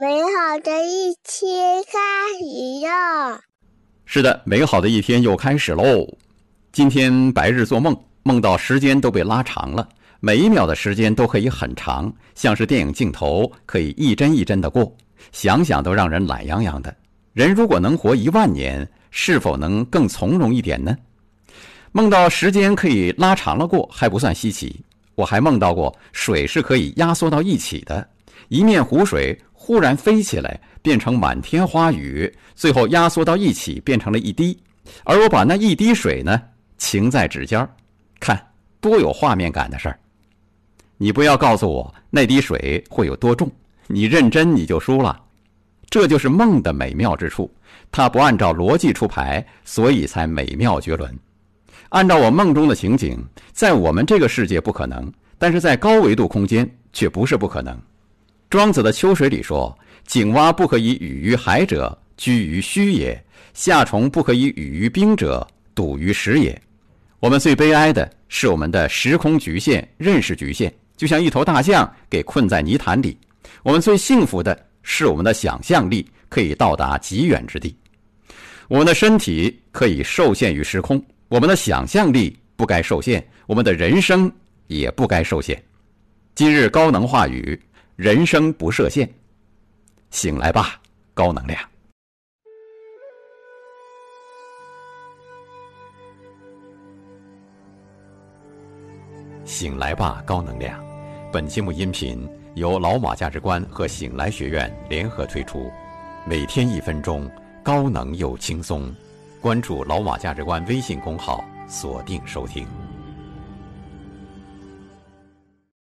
美好的一天开始了。是的，美好的一天又开始喽。今天白日做梦，梦到时间都被拉长了，每一秒的时间都可以很长，像是电影镜头，可以一帧一帧的过，想想都让人懒洋洋的。人如果能活一万年，是否能更从容一点呢？梦到时间可以拉长了过，还不算稀奇。我还梦到过水是可以压缩到一起的，一面湖水忽然飞起来，变成满天花雨，最后压缩到一起变成了一滴，而我把那一滴水呢，擎在指尖儿，看多有画面感的事儿。你不要告诉我那滴水会有多重，你认真你就输了。这就是梦的美妙之处，它不按照逻辑出牌，所以才美妙绝伦。按照我梦中的情景，在我们这个世界不可能，但是在高维度空间却不是不可能。庄子的《秋水》里说：“井蛙不可以语于海者，居于虚也；夏虫不可以语于冰者，笃于实也。”我们最悲哀的是我们的时空局限、认识局限，就像一头大象给困在泥潭里；我们最幸福的是我们的想象力可以到达极远之地，我们的身体可以受限于时空。我们的想象力不该受限，我们的人生也不该受限。今日高能话语：人生不设限。醒来吧，高能量！醒来吧，高能量！本节目音频由老马价值观和醒来学院联合推出，每天一分钟，高能又轻松。关注“老马价值观”微信公号，锁定收听。